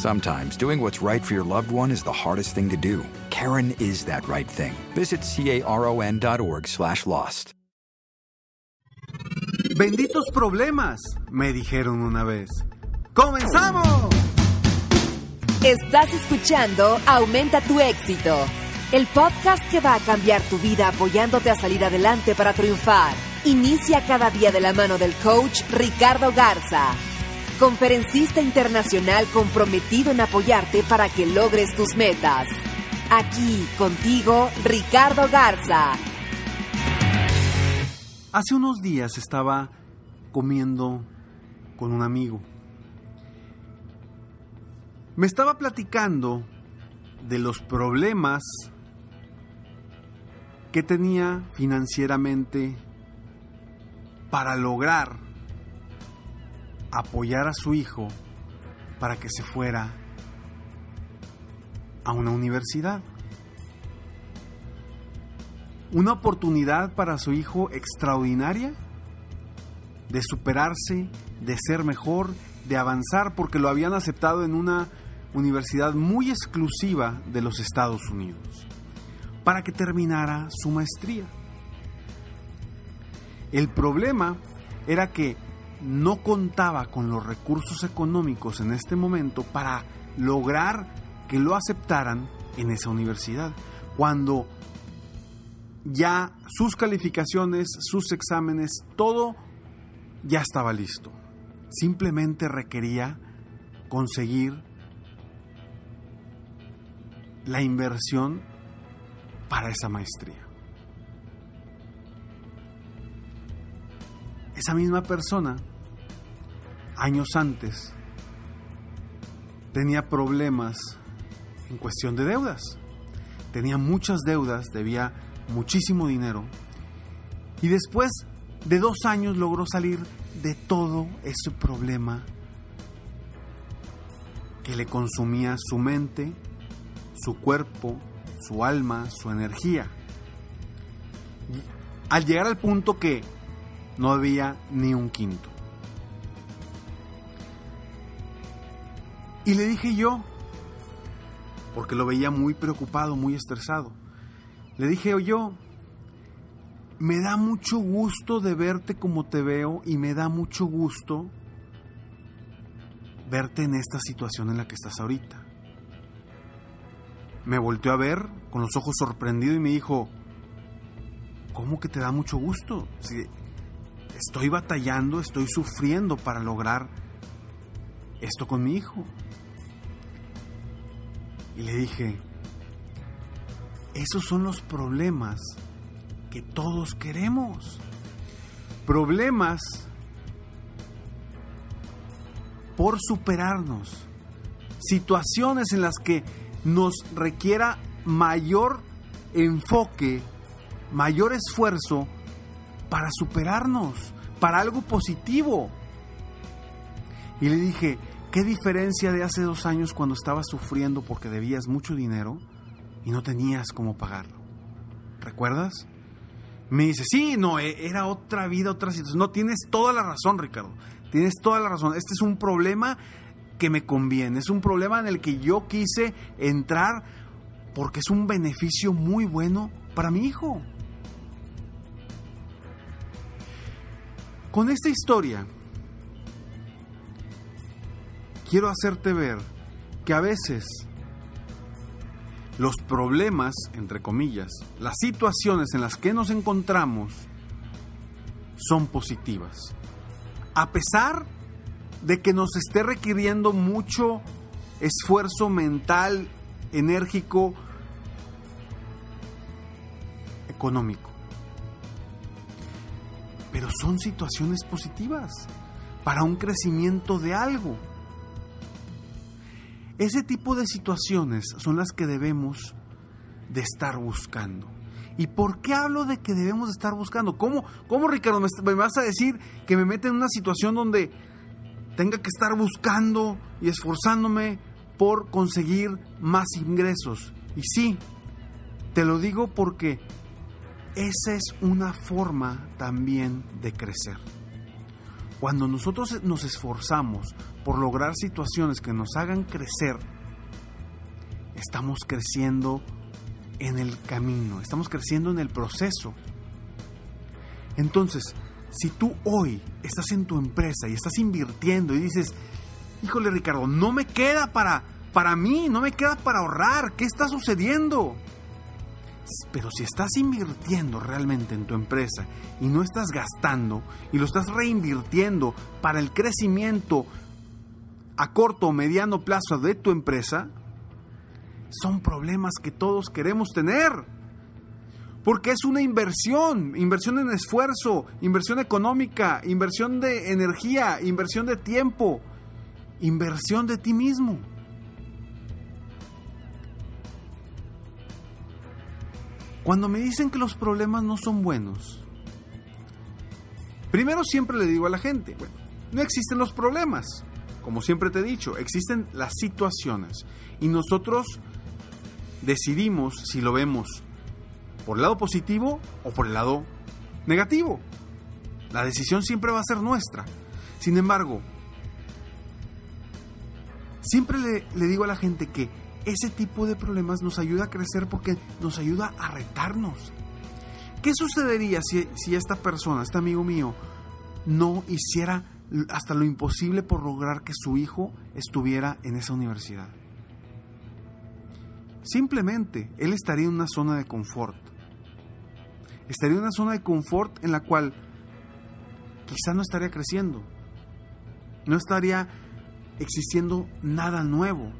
Sometimes doing what's right for your loved one is the hardest thing to do. Karen is that right thing. Visit caron.org slash lost. Benditos problemas, me dijeron una vez. ¡Comenzamos! Estás escuchando Aumenta tu éxito, el podcast que va a cambiar tu vida apoyándote a salir adelante para triunfar. Inicia cada día de la mano del coach Ricardo Garza, conferencista internacional comprometido en apoyarte para que logres tus metas. Aquí contigo, Ricardo Garza. Hace unos días estaba comiendo con un amigo. Me estaba platicando de los problemas que tenía financieramente para lograr apoyar a su hijo para que se fuera a una universidad. Una oportunidad para su hijo extraordinaria de superarse, de ser mejor, de avanzar, porque lo habían aceptado en una universidad muy exclusiva de los Estados Unidos, para que terminara su maestría. El problema era que no contaba con los recursos económicos en este momento para lograr que lo aceptaran en esa universidad, cuando ya sus calificaciones, sus exámenes, todo ya estaba listo. Simplemente requería conseguir la inversión para esa maestría. Esa misma persona, años antes, tenía problemas en cuestión de deudas. Tenía muchas deudas, debía muchísimo dinero. Y después de dos años logró salir de todo ese problema que le consumía su mente, su cuerpo, su alma, su energía. Al llegar al punto que no había ni un quinto. Y le dije yo, porque lo veía muy preocupado, muy estresado, le dije yo, me da mucho gusto de verte como te veo y me da mucho gusto verte en esta situación en la que estás ahorita. Me volteó a ver con los ojos sorprendido y me dijo, ¿cómo que te da mucho gusto? Si estoy batallando, estoy sufriendo para lograr esto con mi hijo. Y le dije, esos son los problemas que todos queremos. Problemas por superarnos. Situaciones en las que nos requiera mayor enfoque, mayor esfuerzo para superarnos, para algo positivo. Y le dije, ¿qué diferencia de hace dos años cuando estabas sufriendo porque debías mucho dinero y no tenías cómo pagarlo? ¿Recuerdas? Me dice, sí, no, e, era otra vida, otra situación. No, tienes toda la razón, Ricardo. Tienes toda la razón. Este es un problema que me conviene. Es un problema en el que yo quise entrar porque es un beneficio muy bueno para mi hijo. Con esta historia, quiero hacerte ver que a veces los problemas, entre comillas, las situaciones en las que nos encontramos son positivas. A pesar de que nos esté requiriendo mucho esfuerzo mental, enérgico, económico. Pero son situaciones positivas para un crecimiento de algo. Ese tipo de situaciones son las que debemos de estar buscando. ¿Y por qué hablo de que debemos de estar buscando? ¿Cómo, cómo Ricardo, me, vas a decir que me mete en una situación donde tenga que estar buscando y esforzándome por conseguir más ingresos? Y sí, te lo digo porque esa es una forma también de crecer. Cuando nosotros nos esforzamos por lograr situaciones que nos hagan crecer, estamos creciendo en el camino, estamos creciendo en el proceso. Entonces, si tú hoy estás en tu empresa y estás invirtiendo y dices, híjole Ricardo, no me queda para, para mí, no me queda para ahorrar, ¿qué está sucediendo? Pero si estás invirtiendo realmente en tu empresa y no estás gastando y lo estás reinvirtiendo para el crecimiento a corto o mediano plazo de tu empresa, son problemas que todos queremos tener. Porque es una inversión, inversión en esfuerzo, inversión económica, inversión de energía, inversión de tiempo, inversión de ti mismo. Cuando me dicen que los problemas no son buenos, primero siempre le digo a la gente, bueno, no existen los problemas. Como siempre te he dicho, existen las situaciones y nosotros decidimos si lo vemos por el lado positivo o por el lado negativo. La decisión siempre va a ser nuestra. Sin embargo, siempre le, le digo a la gente que ese tipo de problemas nos ayuda a crecer porque nos ayuda a retarnos. ¿Qué sucedería si, si esta persona, este amigo mío, no hiciera hasta lo imposible por lograr que su hijo estuviera en esa universidad? Simplemente él estaría en una zona de confort. Estaría en una zona de confort en la cual quizá no estaría creciendo. No estaría existiendo nada nuevo.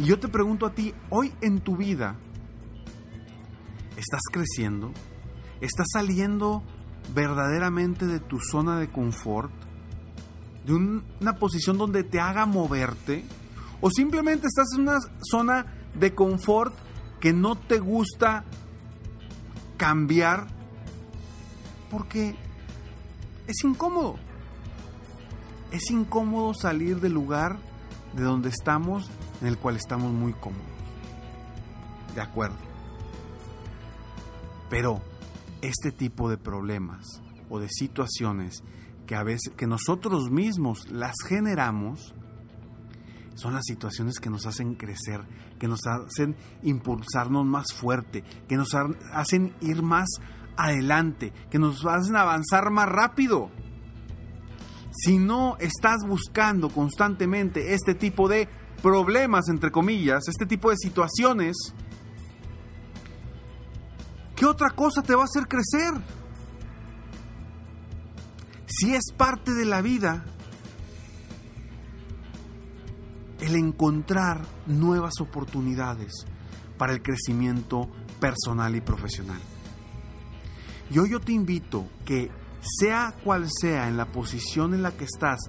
Y yo te pregunto a ti, hoy en tu vida, ¿estás creciendo? ¿Estás saliendo verdaderamente de tu zona de confort? ¿De una posición donde te haga moverte? ¿O simplemente estás en una zona de confort que no te gusta cambiar porque es incómodo? Es incómodo salir del lugar de donde estamos en el cual estamos muy cómodos. De acuerdo. Pero este tipo de problemas o de situaciones que a veces que nosotros mismos las generamos son las situaciones que nos hacen crecer, que nos hacen impulsarnos más fuerte, que nos hacen ir más adelante, que nos hacen avanzar más rápido. Si no estás buscando constantemente este tipo de problemas, entre comillas, este tipo de situaciones, ¿qué otra cosa te va a hacer crecer? Si es parte de la vida, el encontrar nuevas oportunidades para el crecimiento personal y profesional. Y hoy yo te invito que sea cual sea en la posición en la que estás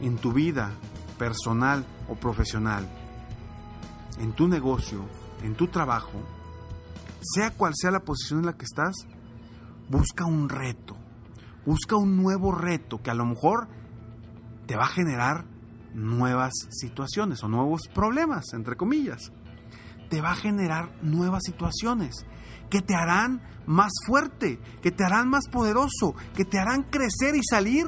en tu vida personal o profesional, en tu negocio, en tu trabajo, sea cual sea la posición en la que estás, busca un reto, busca un nuevo reto que a lo mejor te va a generar nuevas situaciones o nuevos problemas, entre comillas. Te va a generar nuevas situaciones que te harán más fuerte, que te harán más poderoso, que te harán crecer y salir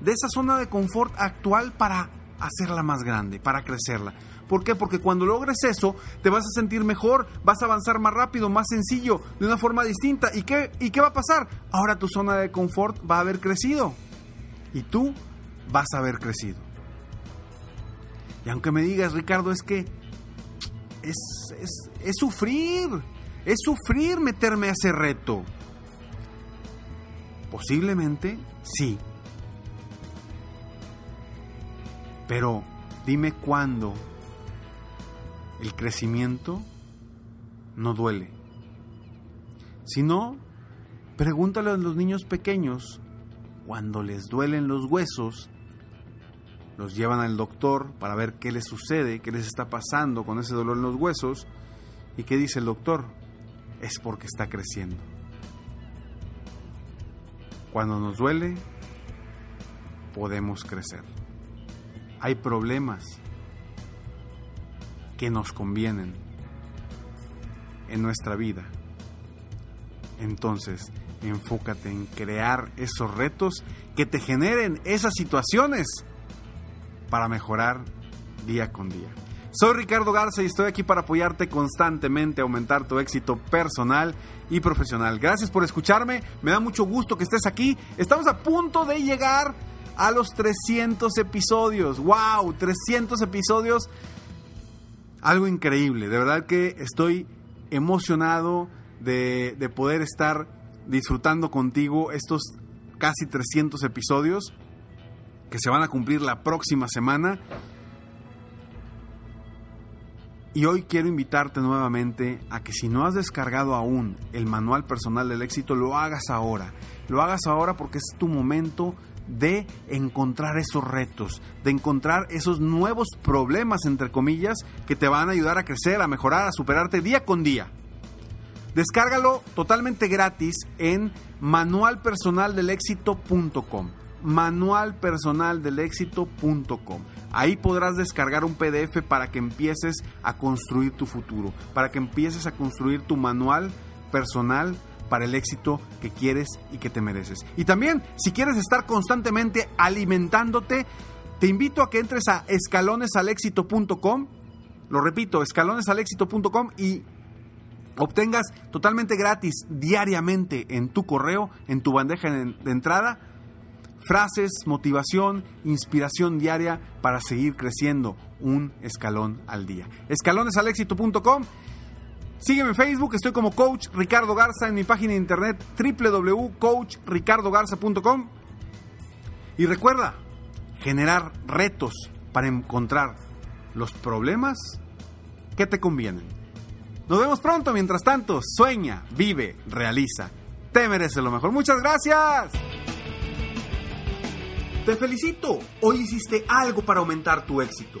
de esa zona de confort actual para hacerla más grande, para crecerla. ¿Por qué? Porque cuando logres eso, te vas a sentir mejor, vas a avanzar más rápido, más sencillo, de una forma distinta. ¿Y qué, ¿Y qué va a pasar? Ahora tu zona de confort va a haber crecido. Y tú vas a haber crecido. Y aunque me digas, Ricardo, es que es, es, es sufrir, es sufrir meterme a ese reto. Posiblemente sí. Pero dime cuándo el crecimiento no duele. Si no, pregúntale a los niños pequeños, cuando les duelen los huesos, los llevan al doctor para ver qué les sucede, qué les está pasando con ese dolor en los huesos, y qué dice el doctor, es porque está creciendo. Cuando nos duele, podemos crecer. Hay problemas que nos convienen en nuestra vida. Entonces, enfócate en crear esos retos que te generen esas situaciones para mejorar día con día. Soy Ricardo Garza y estoy aquí para apoyarte constantemente a aumentar tu éxito personal y profesional. Gracias por escucharme, me da mucho gusto que estés aquí. Estamos a punto de llegar a los 300 episodios. ¡Wow! 300 episodios. Algo increíble. De verdad que estoy emocionado de, de poder estar disfrutando contigo estos casi 300 episodios que se van a cumplir la próxima semana. Y hoy quiero invitarte nuevamente a que si no has descargado aún el manual personal del éxito, lo hagas ahora. Lo hagas ahora porque es tu momento de encontrar esos retos, de encontrar esos nuevos problemas, entre comillas, que te van a ayudar a crecer, a mejorar, a superarte día con día. Descárgalo totalmente gratis en manualpersonaldelexito.com manualpersonaldelexito.com. Ahí podrás descargar un PDF para que empieces a construir tu futuro, para que empieces a construir tu manual personal para el éxito que quieres y que te mereces. Y también, si quieres estar constantemente alimentándote, te invito a que entres a escalonesalexito.com. Lo repito, escalonesalexito.com y obtengas totalmente gratis diariamente en tu correo, en tu bandeja de entrada, frases, motivación, inspiración diaria para seguir creciendo un escalón al día. Escalonesalexito.com. Sígueme en Facebook, estoy como Coach Ricardo Garza en mi página de internet www.coachricardogarza.com. Y recuerda, generar retos para encontrar los problemas que te convienen. Nos vemos pronto, mientras tanto, sueña, vive, realiza. Te mereces lo mejor. Muchas gracias. Te felicito, hoy hiciste algo para aumentar tu éxito.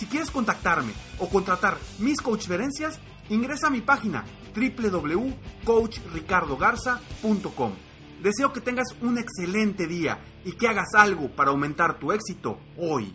Si quieres contactarme o contratar mis coachferencias, Ingresa a mi página www.coachricardogarza.com. Deseo que tengas un excelente día y que hagas algo para aumentar tu éxito hoy.